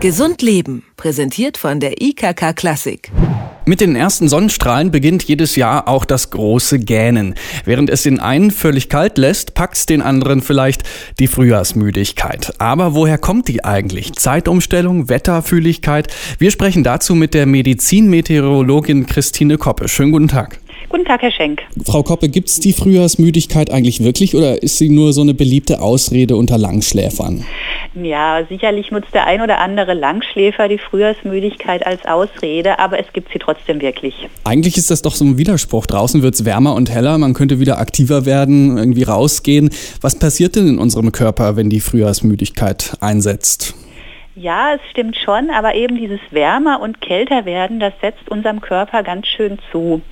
Gesund Leben, präsentiert von der IKK Klassik. Mit den ersten Sonnenstrahlen beginnt jedes Jahr auch das große Gähnen. Während es den einen völlig kalt lässt, packt's den anderen vielleicht die Frühjahrsmüdigkeit. Aber woher kommt die eigentlich? Zeitumstellung, Wetterfühligkeit? Wir sprechen dazu mit der Medizinmeteorologin Christine Koppe. Schönen guten Tag. Guten Tag, Herr Schenk. Frau Koppe, gibt es die Frühjahrsmüdigkeit eigentlich wirklich oder ist sie nur so eine beliebte Ausrede unter Langschläfern? Ja, sicherlich nutzt der ein oder andere Langschläfer die Frühjahrsmüdigkeit als Ausrede, aber es gibt sie trotzdem wirklich. Eigentlich ist das doch so ein Widerspruch. Draußen wird es wärmer und heller, man könnte wieder aktiver werden, irgendwie rausgehen. Was passiert denn in unserem Körper, wenn die Frühjahrsmüdigkeit einsetzt? Ja, es stimmt schon, aber eben dieses wärmer und kälter werden, das setzt unserem Körper ganz schön zu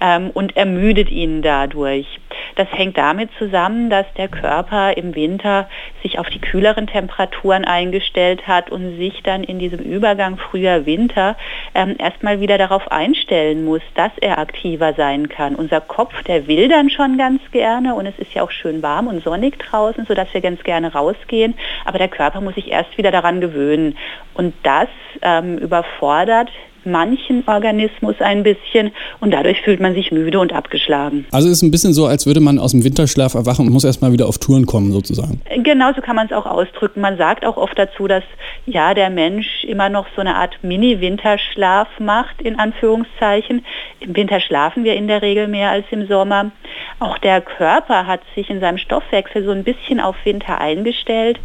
ähm, und ermüdet ihn dadurch. Das hängt damit zusammen, dass der Körper im Winter sich auf die kühleren Temperaturen eingestellt hat und sich dann in diesem Übergang früher Winter ähm, erstmal wieder darauf einstellen muss, dass er aktiver sein kann. Unser Kopf, der will dann schon ganz gerne und es ist ja auch schön warm und sonnig draußen, sodass wir ganz gerne rausgehen, aber der Körper muss sich erst wieder daran gewöhnen. Und das ähm, überfordert manchen Organismus ein bisschen und dadurch fühlt man sich müde und abgeschlagen. Also es ist ein bisschen so, als würde man aus dem Winterschlaf erwachen und muss erstmal wieder auf Touren kommen sozusagen. Genau so kann man es auch ausdrücken. Man sagt auch oft dazu, dass ja der Mensch immer noch so eine Art Mini-Winterschlaf macht, in Anführungszeichen. Im Winter schlafen wir in der Regel mehr als im Sommer. Auch der Körper hat sich in seinem Stoffwechsel so ein bisschen auf Winter eingestellt.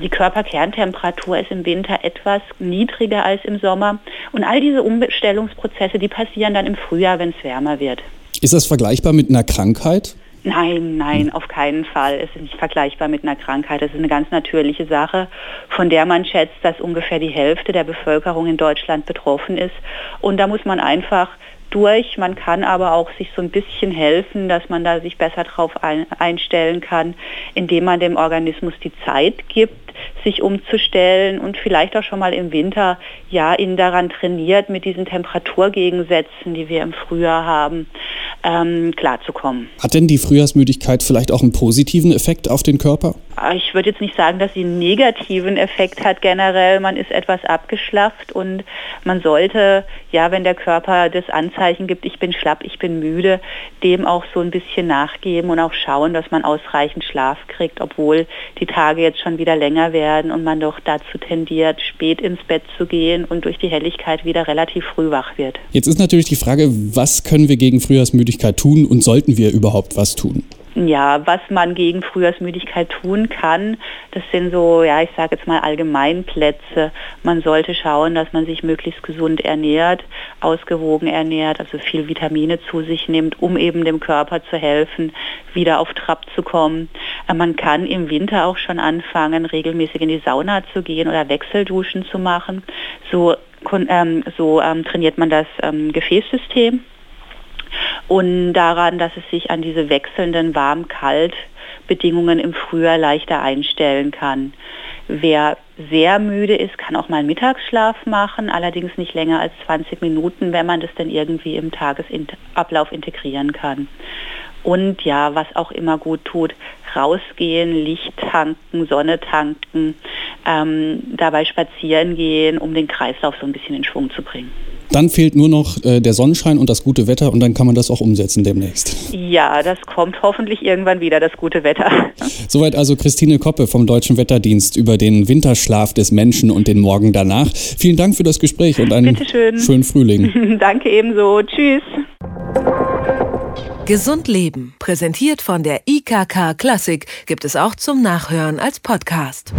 Die Körperkerntemperatur ist im Winter etwas niedriger als im Sommer. Und all diese Umstellungsprozesse, die passieren dann im Frühjahr, wenn es wärmer wird. Ist das vergleichbar mit einer Krankheit? Nein, nein, auf keinen Fall. Es ist nicht vergleichbar mit einer Krankheit. Es ist eine ganz natürliche Sache, von der man schätzt, dass ungefähr die Hälfte der Bevölkerung in Deutschland betroffen ist. Und da muss man einfach durch. Man kann aber auch sich so ein bisschen helfen, dass man da sich besser darauf einstellen kann, indem man dem Organismus die Zeit gibt, sich umzustellen und vielleicht auch schon mal im Winter ja ihn daran trainiert, mit diesen Temperaturgegensätzen, die wir im Frühjahr haben, ähm, klarzukommen. Hat denn die Frühjahrsmüdigkeit vielleicht auch einen positiven Effekt auf den Körper? Ah, ich würde jetzt nicht sagen, dass sie einen negativen Effekt hat generell. Man ist etwas abgeschlafft und man sollte, ja, wenn der Körper das Anzeichen gibt, ich bin schlapp, ich bin müde, dem auch so ein bisschen nachgeben und auch schauen, dass man ausreichend Schlaf kriegt, obwohl die Tage jetzt schon wieder länger werden und man doch dazu tendiert, spät ins Bett zu gehen und durch die Helligkeit wieder relativ früh wach wird. Jetzt ist natürlich die Frage, was können wir gegen Frühjahrsmüdigkeit tun und sollten wir überhaupt was tun? Ja, was man gegen Frühjahrsmüdigkeit tun kann, das sind so, ja, ich sage jetzt mal Allgemeinplätze. Man sollte schauen, dass man sich möglichst gesund ernährt, ausgewogen ernährt, also viel Vitamine zu sich nimmt, um eben dem Körper zu helfen, wieder auf Trab zu kommen. Äh, man kann im Winter auch schon anfangen, regelmäßig in die Sauna zu gehen oder Wechselduschen zu machen. So, ähm, so ähm, trainiert man das ähm, Gefäßsystem und daran, dass es sich an diese wechselnden Warm-Kalt-Bedingungen im Frühjahr leichter einstellen kann. Wer sehr müde ist, kann auch mal Mittagsschlaf machen, allerdings nicht länger als 20 Minuten, wenn man das dann irgendwie im Tagesablauf integrieren kann. Und ja, was auch immer gut tut, rausgehen, Licht tanken, Sonne tanken, ähm, dabei spazieren gehen, um den Kreislauf so ein bisschen in Schwung zu bringen. Dann fehlt nur noch äh, der Sonnenschein und das gute Wetter und dann kann man das auch umsetzen demnächst. Ja, das kommt hoffentlich irgendwann wieder, das gute Wetter. Soweit also Christine Koppe vom Deutschen Wetterdienst über den Winterschlaf des Menschen und den Morgen danach. Vielen Dank für das Gespräch und einen schönen Frühling. Danke ebenso. Tschüss. Gesund Leben, präsentiert von der IKK Klassik, gibt es auch zum Nachhören als Podcast.